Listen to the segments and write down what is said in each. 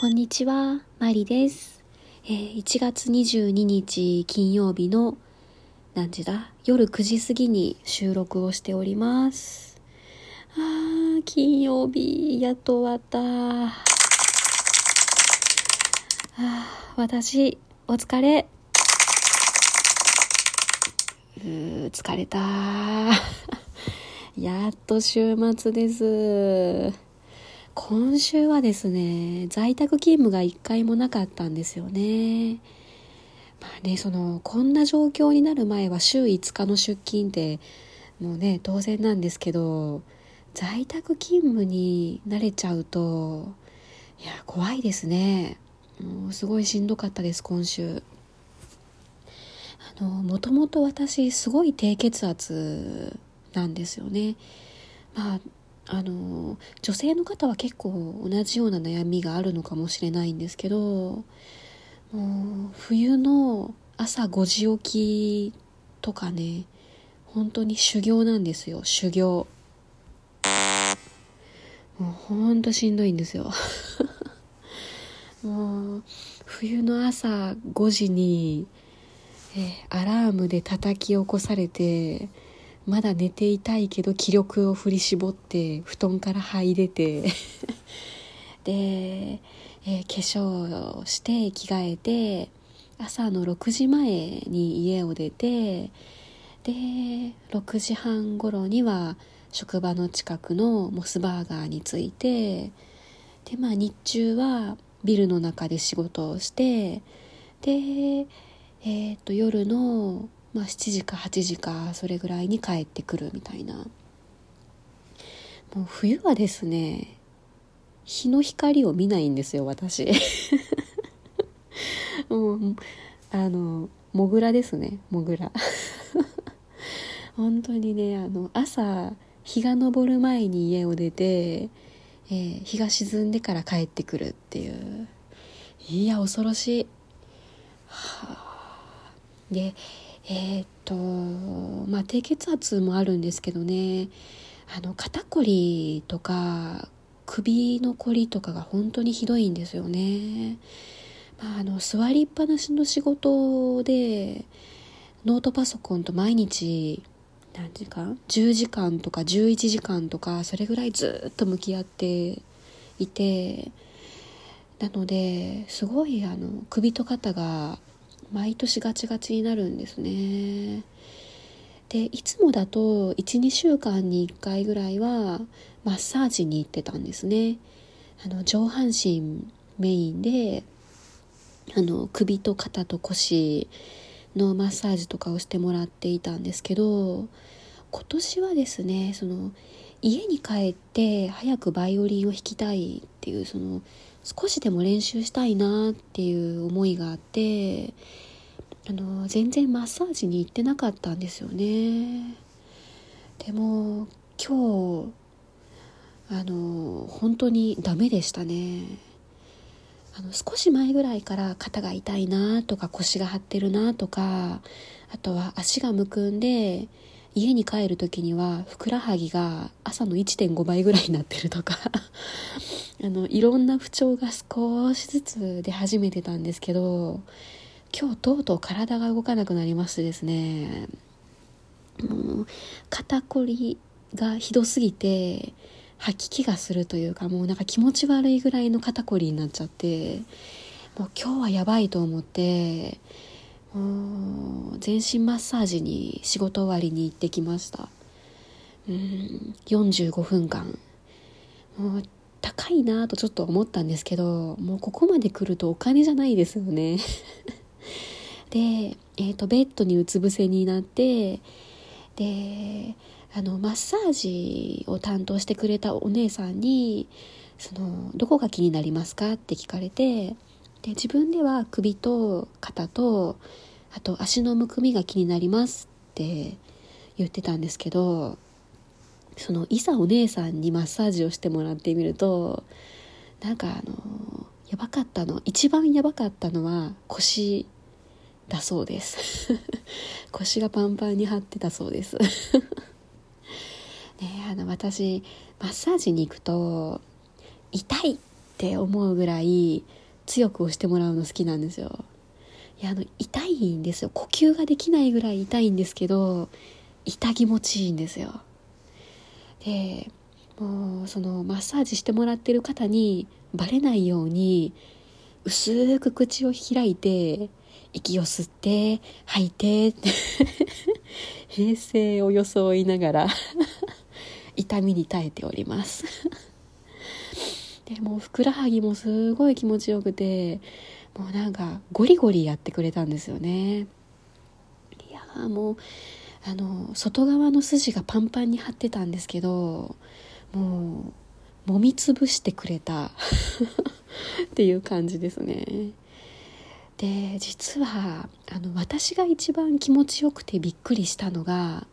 こんにちは、マリです。えー1月22日金曜日の何時だ夜9時過ぎに収録をしております。あー、金曜日、やっと終わった。あー私、お疲れ。うー、疲れた。やっと週末です。今週はですね在宅勤務が一回もなかったんですよね。まあねそのこんな状況になる前は週5日の出勤ってもうね当然なんですけど在宅勤務に慣れちゃうといや怖いですね。もうすごいしんどかったです今週。あのもともと私すごい低血圧なんですよね。まああの女性の方は結構同じような悩みがあるのかもしれないんですけどもう冬の朝5時起きとかね本当に修行なんですよ修行。もう本当しんどいんですよ。もう冬の朝5時にえアラームで叩き起こされてまだ寝ていたいけど気力を振り絞って布団から這い出て。で、えー化粧をして着替えて朝の6時前に家を出てで6時半頃には職場の近くのモスバーガーに着いてでまあ日中はビルの中で仕事をしてでえー、と夜のまあ、7時か8時かそれぐらいに帰ってくるみたいな。もう冬はですね日の光を見ないんですよ私。もうあのモグラですねモグラ。本当にねあの朝日が昇る前に家を出て、えー日が沈んでから帰ってくるっていう。いや恐ろしい。はあ。でえーっとまあ低血圧もあるんですけどね。あの肩こりとか首のこりとかが本当にひどいんですよね、まあ、あの座りっぱなしの仕事でノートパソコンと毎日何時間10時間とか11時間とかそれぐらいずっと向き合っていてなのですごいあの首と肩が毎年ガチガチになるんですね。でいつもだと12週間に1回ぐらいはマッサージに行ってたんですね。あの上半身メインであの首と肩と腰のマッサージとかをしてもらっていたんですけど今年はですねその家に帰って早くバイオリンを弾きたいっていうその少しでも練習したいなっていう思いがあってあの全然マッサージに行ってなかったんですよね。でも今日あの本当にダメでしたね。あの少し前ぐらいから肩が痛いなとか腰が張ってるなとかあとは足がむくんで家に帰る時にはふくらはぎが朝の1.5倍ぐらいになってるとか あのいろんな不調が少しずつ出始めてたんですけど今日とうとう体が動かなくなりましてですねもう肩こりがひどすぎて吐き気がするというかもうなんか気持ち悪いぐらいの肩こりになっちゃってもう今日はやばいと思って全身マッサージに仕事終わりに行ってきました。うん。45分間。もう高いなとちょっと思ったんですけどもうここまで来るとお金じゃないですよね。で、えー、とベッドにうつ伏せになってであのマッサージを担当してくれたお姉さんにその「どこが気になりますか?」って聞かれてで自分では首と肩とあと足のむくみが気になりますって言ってたんですけどそのいざお姉さんにマッサージをしてもらってみるとなんかあのやばかったの一番やばかったのは腰だそうです。腰がパンパンに張ってたそうです。ねあの私マッサージに行くと痛いっって思うぐらい強く押してもらうの好きなんですよ。いやあの痛いんですよ。呼吸ができないぐらい痛いんですけど痛気持ちいいんですよ。でもうそのマッサージしてもらってる方にバレないように薄く口を開いて息を吸って吐いてって 平静を装いながら痛みに耐えております。でもふくらはぎもすごい気持ちよくてもうなんかゴリゴリやってくれたんですよね。いやもうあの外側の筋がパンパンに張ってたんですけどもう揉みつぶしてくれた。っていう感じですね。で実はあの私が一番気持ちよくてびっくりしたのが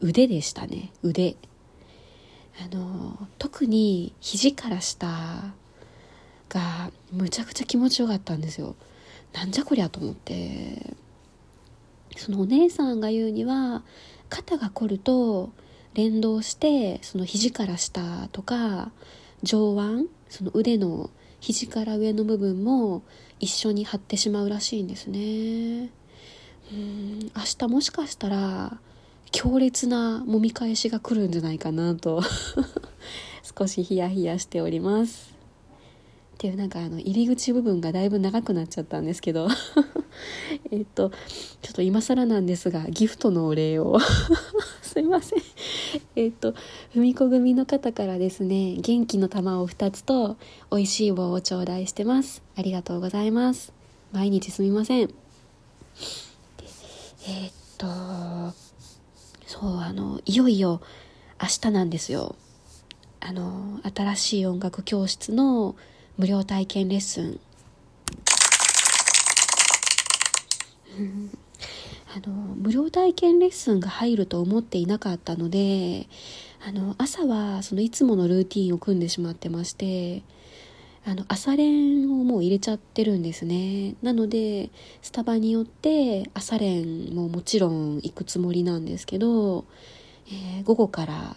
腕でしたね。腕。あの特に肘から下がむちゃくちゃ気持ちよかったんですよ。なんじゃこりゃと思って。そのお姉さんが言うには肩が凝ると連動してその肘から下とか上腕その腕の肘から上の部分も一緒に張ってしまうらしいんですね。うん明日もしかしたら強烈な揉み返しが来るんじゃないかなと。少しヒヤヒヤしております。っていうなんかあの入り口部分がだいぶ長くなっちゃったんですけど。えっとちょっと今更なんですがギフトのお礼を。すいません。えっと文子組の方からですね元気の玉を2つと美味しい棒を頂戴してます。ありがとうございます。毎日すみません。えっとそうあのいよいよ明日なんですよ。あの新しい音楽教室の無料体験レッスン、あの無料体験レッスンが入ると思っていなかったのであの朝はそのいつものルーティンを組んでしまってましてあの朝練をもう入れちゃってるんですね。なのでスタバによって朝練ももちろん行くつもりなんですけど、えー、午後から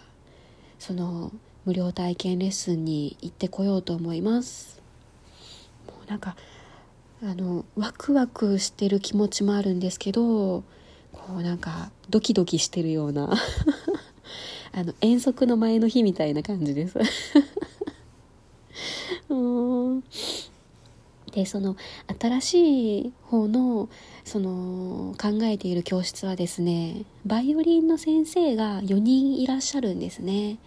その無料体験レッスンに行ってこようと思います。もうなんかあのワクワクしてる気持ちもあるんですけどこうなんかドキドキしてるような。あの遠足の前の日みたいな感じです。でその新しい方のその考えている教室はですねバイオリンの先生が4人いらっしゃるんですね。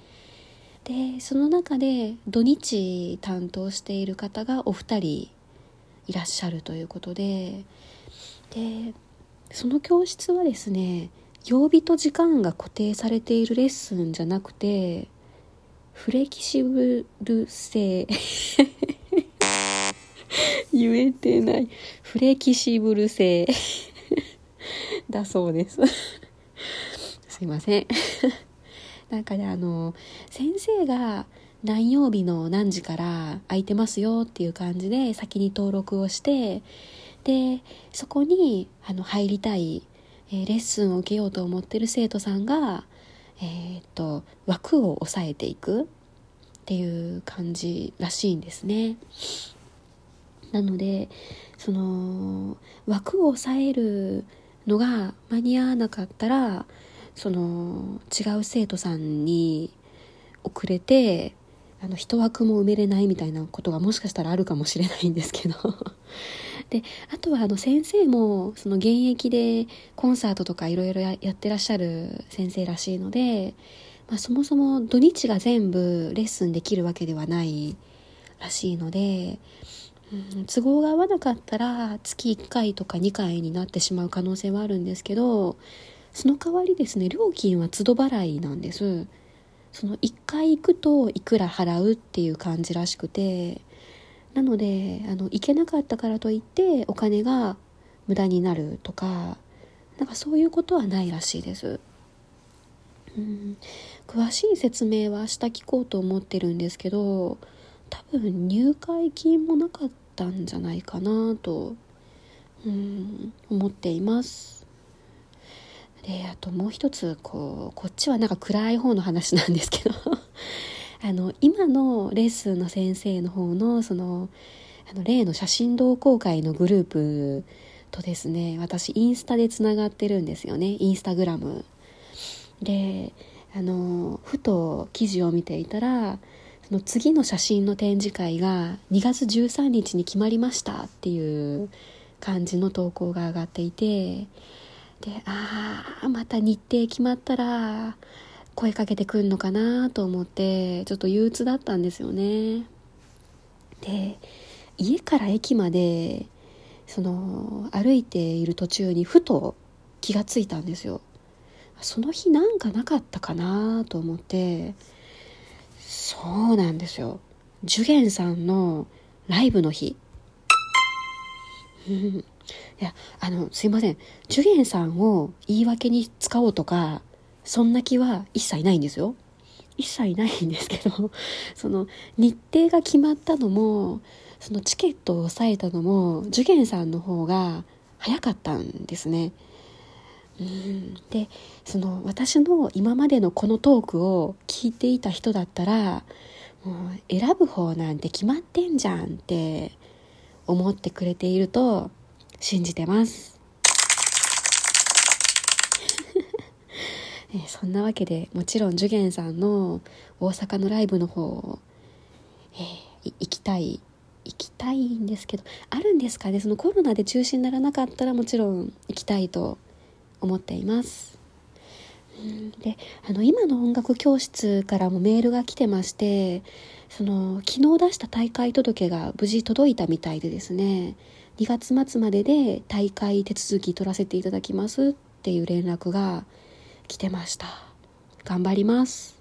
でその中で土日担当している方がお二人いらっしゃるということででその教室はですね曜日と時間が固定されているレッスンじゃなくてフレキシブル性。言えてない。フレキシブル性。だそうです。すいません。なんかねあの先生が何曜日の何時から空いてますよっていう感じで先に登録をしてでそこにあの入りたい、えー、レッスンを受けようと思ってる生徒さんが、えー、っと枠を押さえていくっていう感じらしいんですね。なのでその枠を押さえるのが間に合わなかったらその違う生徒さんに遅れてあの一枠も埋めれないみたいなことがもしかしたらあるかもしれないんですけどであとはあの先生もその現役でコンサートとかいろいろやってらっしゃる先生らしいので、まあ、そもそも土日が全部レッスンできるわけではないらしいので、うん、都合が合わなかったら月1回とか2回になってしまう可能性はあるんですけどその代わりですね料金は都度払いなんです。その1回行くといくら払うっていう感じらしくてなのであの行けなかったからといってお金が無駄になるとかなんかそういうことはないらしいです。うん詳しい説明は明日聞こうと思ってるんですけど多分入会金もなかったんじゃないかなとうん思っています。であともう一つこうこっちはなんか暗い方の話なんですけどあの今のレッスンの先生の方のそのあの例の写真同好会のグループとですね私インスタでつながってるんですよね。インスタグラム。であのふと記事を見ていたらその次の写真の展示会が2月13日に決まりましたっていう感じの投稿が上がっていてでああまた日程決まったら声かけてくんのかなと思ってちょっと憂鬱だったんですよね。で家から駅までその歩いている途中にふと気がついたんですよ。その日なんかなかったかなと思ってそうなんですよ。ジュゲンさんのライブの日。いやあのすいません。ジュゲンさんを言い訳に使おうとかそんな気は一切ないんですよ。一切ないんですけど その日程が決まったのもそのチケットを抑えたのもジュゲンさんの方が早かったんですね。うん。でその私の今までのこのトークを聞いていた人だったらもう選ぶ方なんて決まってんじゃんって思ってくれていると信じてます。えそんなわけでもちろん受験さんの大阪のライブの方、えー、行きたい行きたいんですけどあるんですかね？そのコロナで中止にならなかったらもちろん行きたいと思っています。であの今の音楽教室からもメールが来てましてその昨日出した大会届が無事届いたみたいでですね2月末までで大会手続き取らせていただきますっていう連絡が来てました。頑張ります。